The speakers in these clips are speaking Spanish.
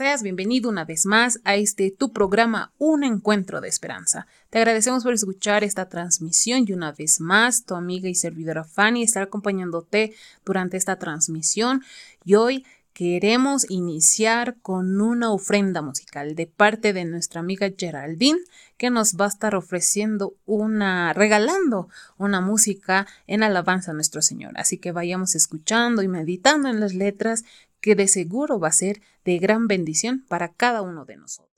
Seas bienvenido una vez más a este tu programa Un Encuentro de Esperanza. Te agradecemos por escuchar esta transmisión y una vez más tu amiga y servidora Fanny estará acompañándote durante esta transmisión y hoy queremos iniciar con una ofrenda musical de parte de nuestra amiga Geraldine que nos va a estar ofreciendo una, regalando una música en alabanza a nuestro Señor. Así que vayamos escuchando y meditando en las letras que de seguro va a ser de gran bendición para cada uno de nosotros.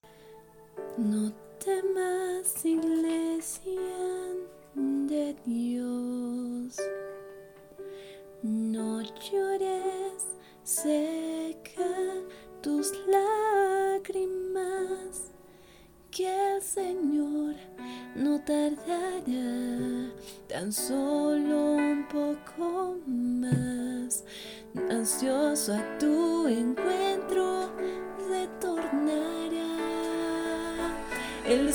No temas, iglesia de Dios, no llores, seca tus lágrimas, que el Señor no tardará tan solo un poco más ansioso a tu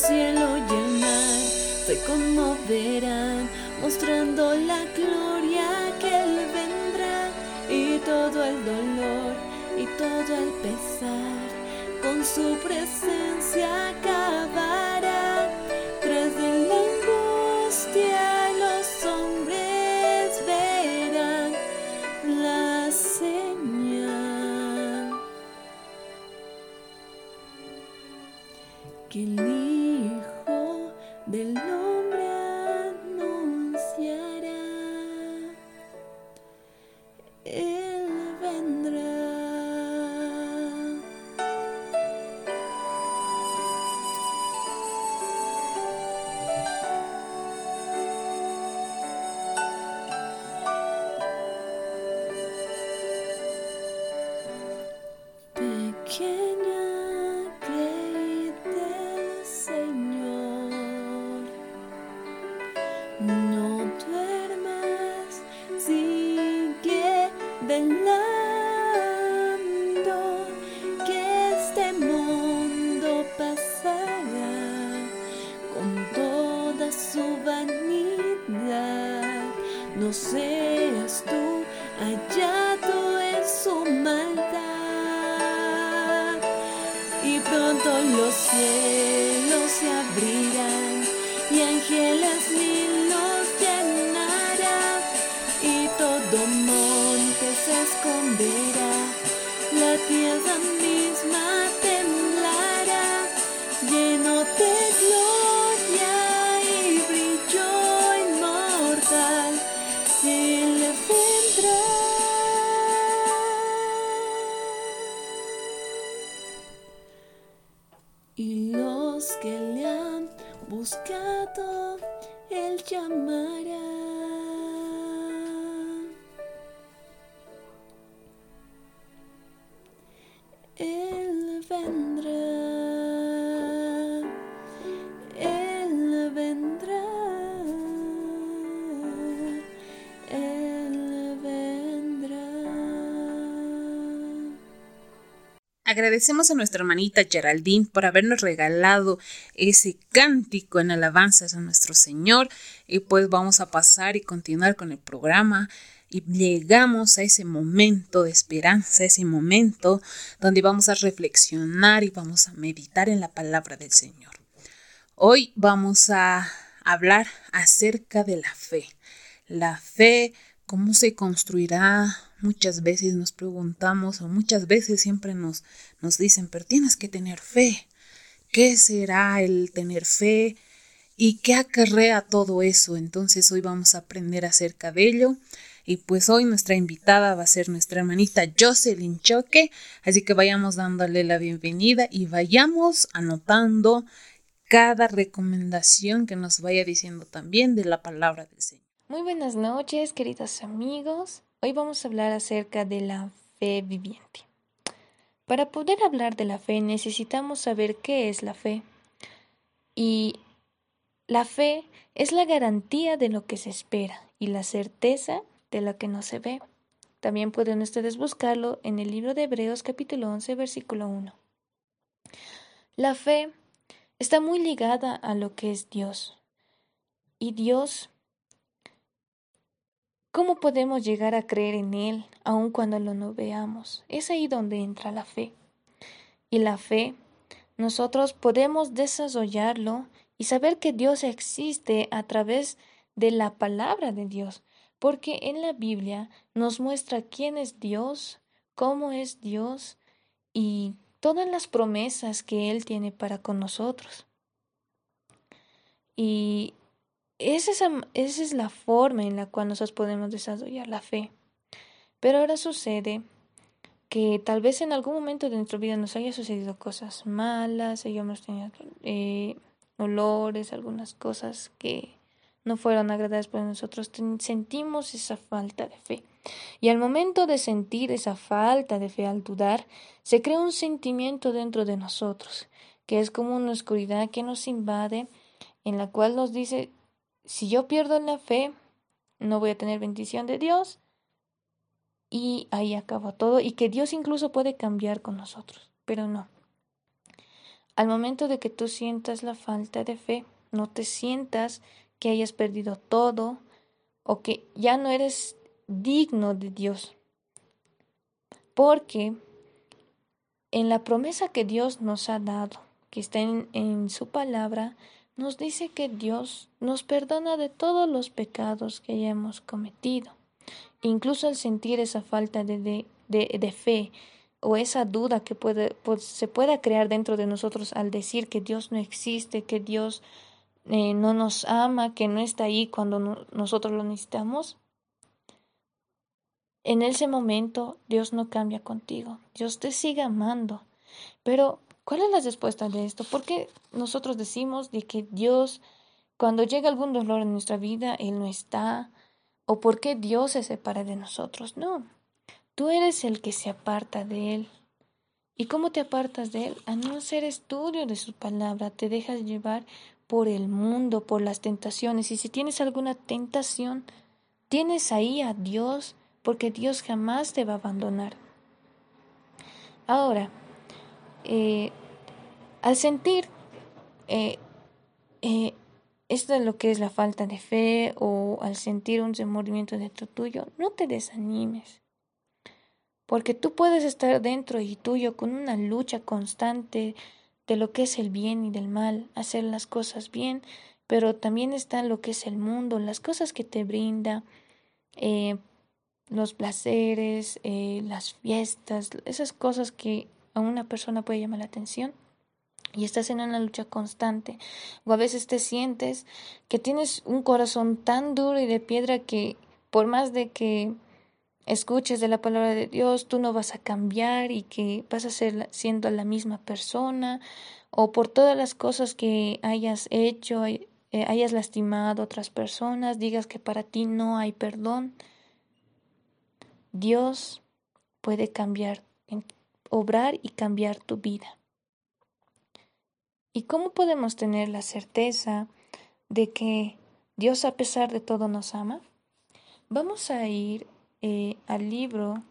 cielo y el mar. Se conmoverán, mostrando la gloria que Él vendrá, y todo el dolor y todo el pesar, con su presencia y ángeles mil nos llenará y todo monte se esconderá, Agradecemos a nuestra hermanita Geraldine por habernos regalado ese cántico en alabanzas a nuestro Señor. Y pues vamos a pasar y continuar con el programa. Y llegamos a ese momento de esperanza, ese momento donde vamos a reflexionar y vamos a meditar en la palabra del Señor. Hoy vamos a hablar acerca de la fe. La fe, cómo se construirá, muchas veces nos preguntamos o muchas veces siempre nos, nos dicen, pero tienes que tener fe. ¿Qué será el tener fe? ¿Y qué acarrea todo eso? Entonces hoy vamos a aprender acerca de ello. Y pues hoy nuestra invitada va a ser nuestra hermanita Jocelyn Choque. Así que vayamos dándole la bienvenida y vayamos anotando cada recomendación que nos vaya diciendo también de la palabra del Señor. Muy buenas noches, queridos amigos. Hoy vamos a hablar acerca de la fe viviente. Para poder hablar de la fe necesitamos saber qué es la fe. Y la fe es la garantía de lo que se espera y la certeza de lo que no se ve. También pueden ustedes buscarlo en el libro de Hebreos capítulo 11 versículo 1. La fe está muy ligada a lo que es Dios. Y Dios ¿Cómo podemos llegar a creer en Él aun cuando lo no veamos? Es ahí donde entra la fe. y la fe, nosotros podemos desarrollarlo y saber que Dios existe a través de la palabra de Dios, porque en la Biblia nos muestra quién es Dios, cómo es Dios y todas las promesas que Él tiene para con nosotros. Y esa es, la forma en la cual nosotros podemos desarrollar la fe. Pero ahora sucede que tal vez en algún momento de nuestra vida nos haya sucedido cosas malas, hayamos tenido eh, olores, algunas cosas que no fueron agradables para nosotros, sentimos esa falta de fe. Y al momento de sentir esa falta de fe al dudar, se crea un sentimiento dentro de nosotros, que es como una oscuridad que nos invade, en la cual nos dice, si yo pierdo la fe, no voy a tener bendición de Dios, y ahí acaba todo, y que Dios incluso puede cambiar con nosotros, pero no. Al momento de que tú sientas la falta de fe, no te sientas que hayas perdido todo o que ya no eres digno de Dios. Porque en la promesa que Dios nos ha dado, que está en, en, su palabra, nos dice que Dios nos perdona de todos los pecados que hayamos cometido. Incluso al sentir esa falta de, de, fe o esa duda que pues, se pueda crear dentro de nosotros al decir que Dios no existe, que Dios eh, no nos ama, que no está ahí cuando nosotros lo necesitamos, en ese momento Dios no cambia contigo, Dios te sigue amando. Pero, ¿cuál es la respuesta de esto? ¿Por qué nosotros decimos de que Dios, cuando llega algún dolor en nuestra vida, Él no está? ¿O por qué Dios se separa de nosotros? No, tú eres el que se aparta de Él. ¿Y cómo te apartas de Él? A no hacer estudio de su palabra, te dejas llevar por el mundo, por las tentaciones. Y si tienes alguna tentación, tienes ahí a Dios, porque Dios jamás te va a abandonar. Ahora, eh, al sentir eh, eh, esto es lo que es la falta de fe o al sentir un remordimiento dentro tuyo, no te desanimes. Porque tú puedes estar dentro y tuyo con una lucha constante de lo que es el bien y del mal, hacer las cosas bien, pero también está lo que es el mundo, las cosas que te brinda, los placeres, las fiestas, esas cosas que a una persona puede llamar la atención y estás en una lucha constante. O a veces te sientes que tienes un corazón tan duro y de piedra que por más de que escuches de la palabra de Dios, tú no vas a cambiar y que vas a ser siendo la misma persona, o por todas las cosas que hayas hecho, eh, hayas lastimado a otras personas, digas que para ti no hay perdón. Dios puede cambiar, obrar y cambiar tu vida. ¿Y cómo podemos tener la certeza de que Dios a pesar de todo nos ama? Vamos a ir eh, al libro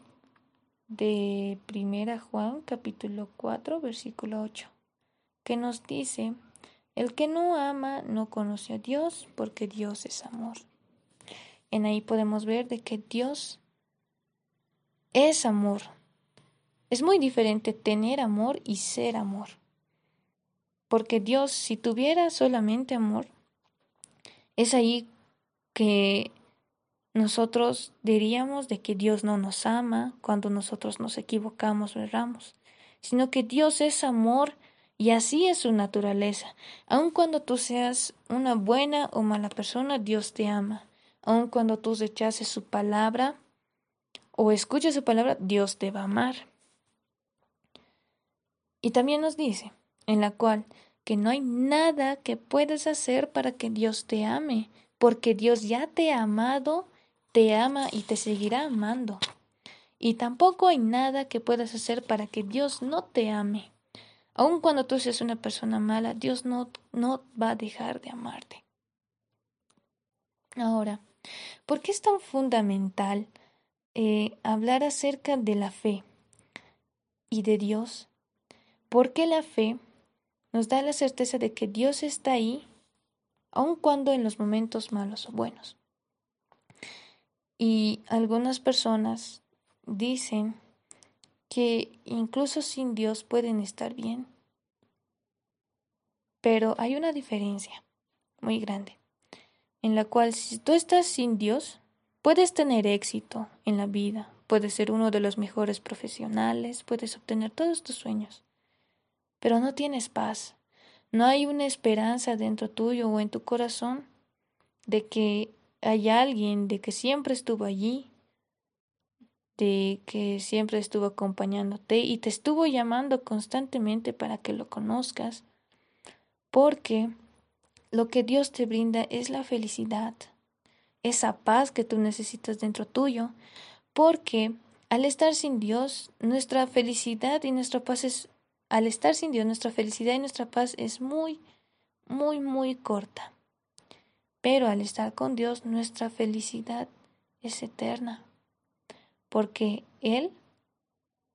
de Primera Juan capítulo 4 versículo 8, que nos dice, el que no ama no conoce a Dios porque Dios es amor. En ahí podemos ver de que Dios es amor. Es muy diferente tener amor y ser amor. Porque Dios, si tuviera solamente amor, es ahí que nosotros diríamos de que Dios no nos ama cuando nosotros nos equivocamos o erramos, sino que Dios es amor y así es su naturaleza. Aun cuando tú seas una buena o mala persona, Dios te ama. Aun cuando tú rechaces su palabra o escuches su palabra, Dios te va a amar. Y también nos dice, en la cual, que no hay nada que puedes hacer para que Dios te ame, porque Dios ya te ha amado te ama y te seguirá amando. Y tampoco hay nada que puedas hacer para que Dios no te ame. Aun cuando tú seas una persona mala, Dios no, no va a dejar de amarte. Ahora, ¿por qué es tan fundamental eh, hablar acerca de la fe y de Dios? Porque la fe nos da la certeza de que Dios está ahí, aun cuando en los momentos malos o buenos. Y algunas personas dicen que incluso sin Dios pueden estar bien. Pero hay una diferencia muy grande, en la cual si tú estás sin Dios, puedes tener éxito en la vida, puedes ser uno de los mejores profesionales, puedes obtener todos tus sueños, pero no tienes paz, no hay una esperanza dentro tuyo o en tu corazón de que hay alguien, de que siempre estuvo allí, de que siempre estuvo acompañándote y te estuvo llamando constantemente para que lo conozcas, porque lo que Dios te brinda es la felicidad, esa paz que tú necesitas dentro tuyo, porque al estar sin Dios, nuestra felicidad y nuestra paz es, al estar sin Dios, nuestra felicidad y nuestra paz es muy, muy, muy corta. Pero al estar con Dios, nuestra felicidad es eterna porque Él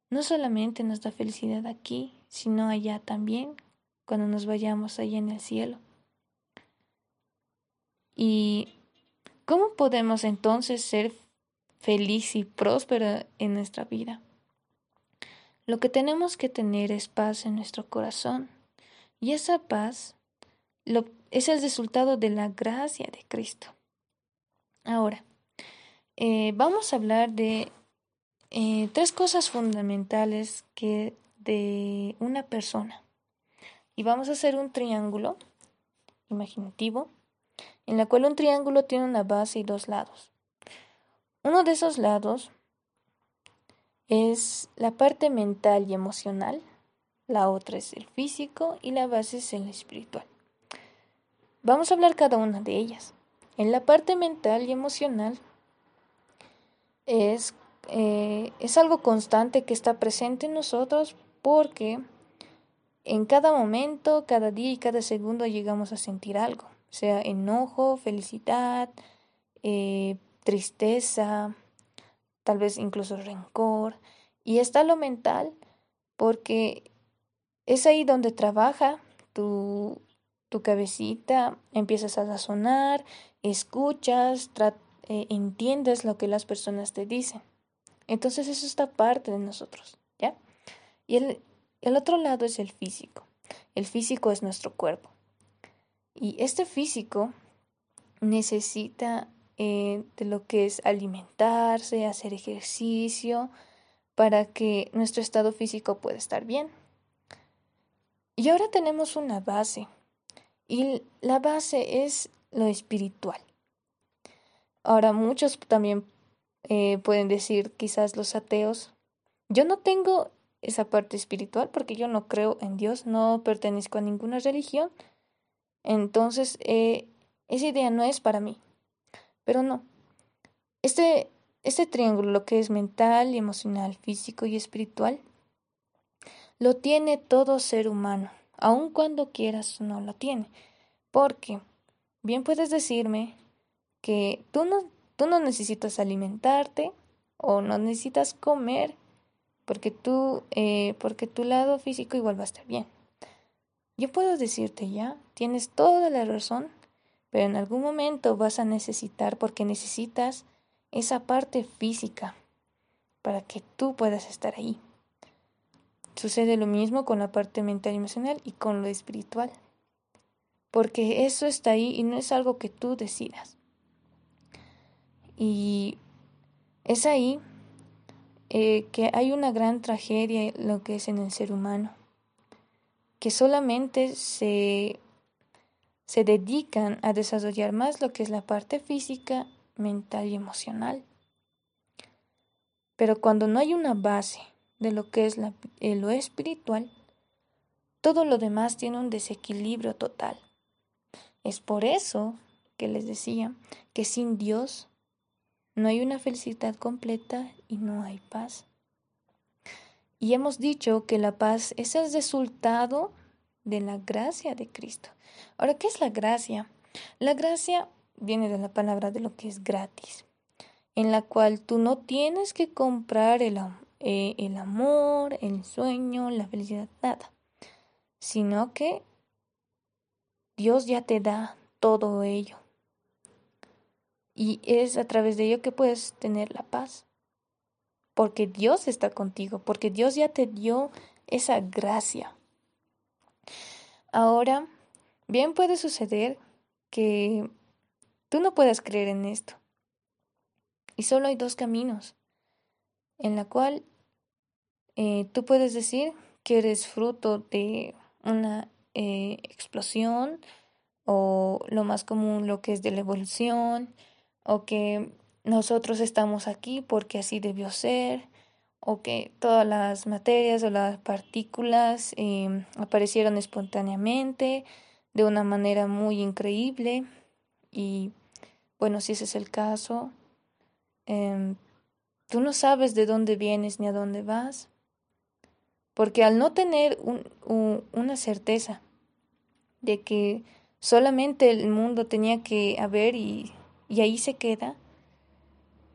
no solamente nos da felicidad aquí, sino allá también, cuando nos vayamos allá en el cielo. ¿Y cómo podemos entonces ser feliz y próspero en nuestra vida? Lo que tenemos que tener es paz en nuestro corazón. Y esa paz es el resultado de la gracia de Cristo. Ahora, eh, vamos a hablar de eh, tres cosas fundamentales que de una persona. Y vamos a hacer un triángulo imaginativo, en la cual un triángulo tiene una base y dos lados. Uno de esos lados es la parte mental y emocional, la otra es el físico y la base es el espiritual. Vamos a hablar cada una de ellas. En la parte mental y emocional es eh, es algo constante que está presente en nosotros porque en cada momento, cada día y cada segundo llegamos a sentir algo, sea enojo, felicidad, eh, tristeza, tal vez incluso rencor. Y está lo mental porque es ahí donde trabaja tu, tu cabecita, empiezas a razonar, escuchas, eh, entiendes lo que las personas te dicen. Entonces eso está parte de nosotros, ¿ya? Y el, el otro lado es el físico. El físico es nuestro cuerpo. Y este físico necesita eh, de lo que es alimentarse, hacer ejercicio, para que nuestro estado físico pueda estar bien. Y ahora tenemos una base. Y la base es lo espiritual. Ahora muchos también eh, pueden decir quizás los ateos, yo no tengo esa parte espiritual porque yo no creo en Dios, no pertenezco a ninguna religión, entonces eh, esa idea no es para mí. Pero no, este, este triángulo, lo que es mental, emocional, físico y espiritual, lo tiene todo ser humano, aun cuando quieras no lo tiene. Porque bien puedes decirme que tú no Tú no necesitas alimentarte o no necesitas comer porque tú, eh, porque tu lado físico igual va a estar bien. Yo puedo decirte ya, tienes toda la razón, pero en algún momento vas a necesitar porque necesitas esa parte física para que tú puedas estar ahí. Sucede lo mismo con la parte mental y emocional y con lo espiritual. Porque eso está ahí y no es algo que tú decidas. Y es ahí eh, que hay una gran tragedia lo que es en el ser humano, que solamente se, se dedican a desarrollar más lo que es la parte física, mental y emocional. Pero cuando no hay una base de lo que es eh, lo espiritual, todo lo demás tiene un desequilibrio total. Es por eso que les decía que sin Dios no hay una felicidad completa y no hay paz. Y hemos dicho que la paz es el resultado de la gracia de Cristo. Ahora, ¿qué es la gracia? La gracia viene de la palabra de lo que es gratis, en la cual tú no tienes que comprar el, eh, el amor, el sueño, la felicidad, nada, sino que Dios ya te da todo ello. Y es a través de ello que puedes tener la paz. porque Dios está contigo, porque Dios ya te dio esa gracia. Ahora, bien puede suceder que tú no puedas creer en esto. Y solo hay dos caminos en la cual eh, tú puedes decir que eres fruto de una eh, explosión o lo más común lo que es de la evolución o que nosotros estamos aquí porque así debió ser o que todas las materias o las partículas em, aparecieron espontáneamente de una manera muy increíble. Y bueno si ese es el caso em, tú no sabes de dónde vienes ni a dónde vas porque al no tener una certeza de que solamente el mundo tenía que haber y, y ahí se queda,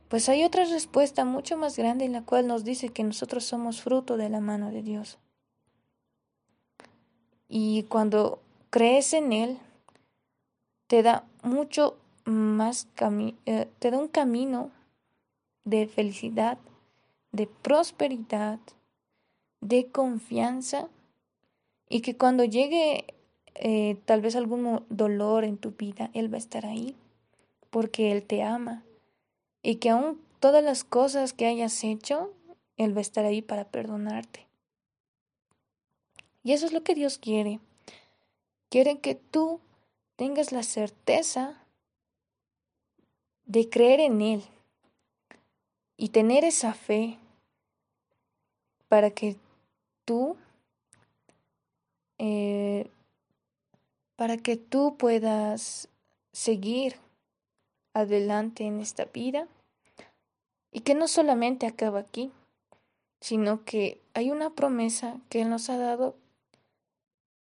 pues hay otra respuesta mucho más grande en la cual nos dice que nosotros somos fruto de la mano de Dios. Y cuando crees en Él, te da mucho más eh, te da un camino de felicidad, de prosperidad, de confianza y que cuando llegue eh, tal vez algún dolor en tu vida, Él va a estar ahí porque Él te ama y que aún todas las cosas que hayas hecho, Él va a estar ahí para perdonarte. Y eso es lo que Dios quiere. Quiere que tú tengas la certeza de creer en Él y tener esa fe para que tú eh, para que tú puedas seguir adelante en esta vida y que no solamente acaba aquí, sino que hay una promesa que Él nos ha dado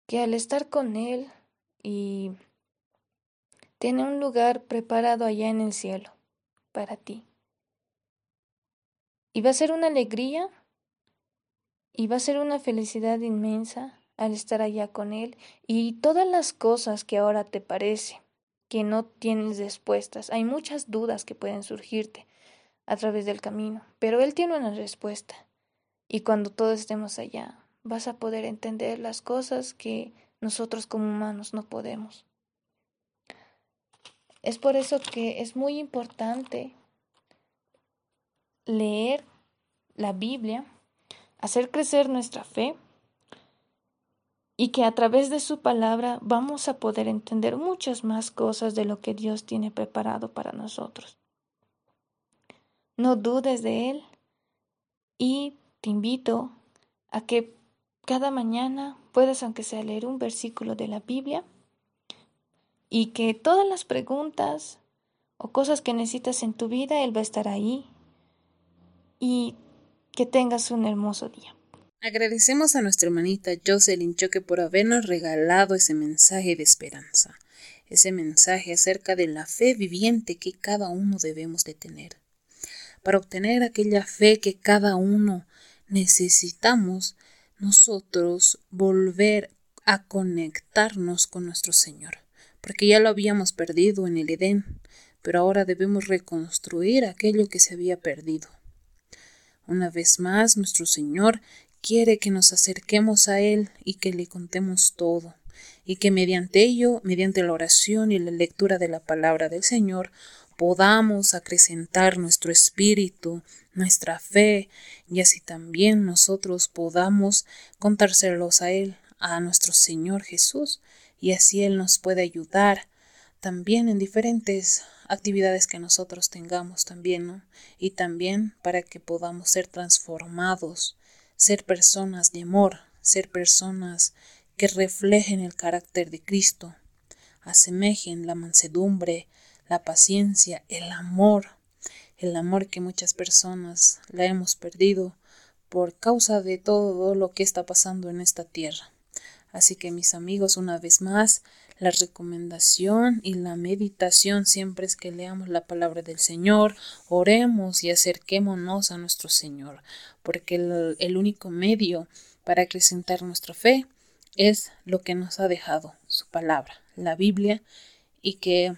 que al estar con Él y tiene un lugar preparado allá en el cielo para ti. Y va a ser una alegría y va a ser una felicidad inmensa al estar allá con Él y todas las cosas que ahora te parece que no tienes respuestas. Hay muchas dudas que pueden surgirte a través del camino, pero Él tiene una respuesta. Y cuando todos estemos allá, vas a poder entender las cosas que nosotros como humanos no podemos. Es por eso que es muy importante leer la Biblia hacer crecer nuestra fe y que a través de su palabra vamos a poder entender muchas más cosas de lo que Dios tiene preparado para nosotros. No dudes de Él y te invito a que cada mañana puedas, aunque sea leer un versículo de la Biblia, y que todas las preguntas o cosas que necesitas en tu vida, Él va a estar ahí y que tengas un hermoso día. Agradecemos a nuestra hermanita Jocelyn Choque por habernos regalado ese mensaje de esperanza, ese mensaje acerca de la fe viviente que cada uno debemos de tener. Para obtener aquella fe que cada uno necesitamos, nosotros volver a conectarnos con nuestro Señor, porque ya lo habíamos perdido en el Edén, pero ahora debemos reconstruir aquello que se había perdido. Una vez más, nuestro Señor quiere que nos acerquemos a Él y que le contemos todo, y que mediante ello, mediante la oración y la lectura de la palabra del Señor, podamos acrecentar nuestro espíritu, nuestra fe, y así también nosotros podamos contárselos a Él, a nuestro Señor Jesús, y así Él nos puede ayudar también en diferentes actividades que nosotros tengamos también, ¿no? Y también para que podamos ser transformados, ser personas de amor, ser personas que reflejen el carácter de Cristo, asemejen la mansedumbre, la paciencia, el amor, el amor que muchas personas la hemos perdido por causa de todo lo que está pasando en esta tierra. Así que mis amigos, una vez más, la recomendación y la meditación siempre es que leamos la palabra del Señor, oremos y acerquémonos a nuestro Señor, porque el, único medio para acrecentar nuestra fe es lo que nos ha dejado su palabra, la Biblia, y que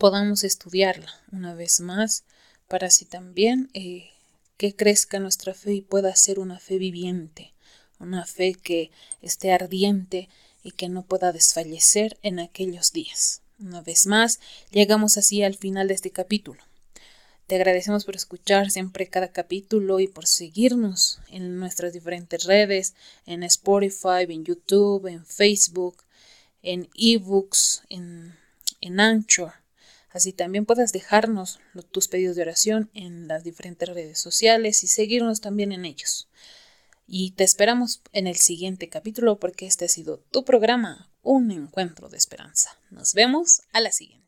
podamos estudiarla una vez más para así también eh, que crezca nuestra fe y pueda ser una fe viviente, una fe que esté ardiente y que no pueda desfallecer en aquellos días. Una vez más, llegamos así al final de este capítulo. Te agradecemos por escuchar siempre cada capítulo y por seguirnos en nuestras diferentes redes, en Spotify, en YouTube, en Facebook, en eBooks, en, en Anchor. Así también puedes dejarnos tus pedidos de oración en las diferentes redes sociales y seguirnos también en ellos. Y te esperamos en el siguiente capítulo porque este ha sido tu programa, Un Encuentro de Esperanza. Nos vemos a la siguiente.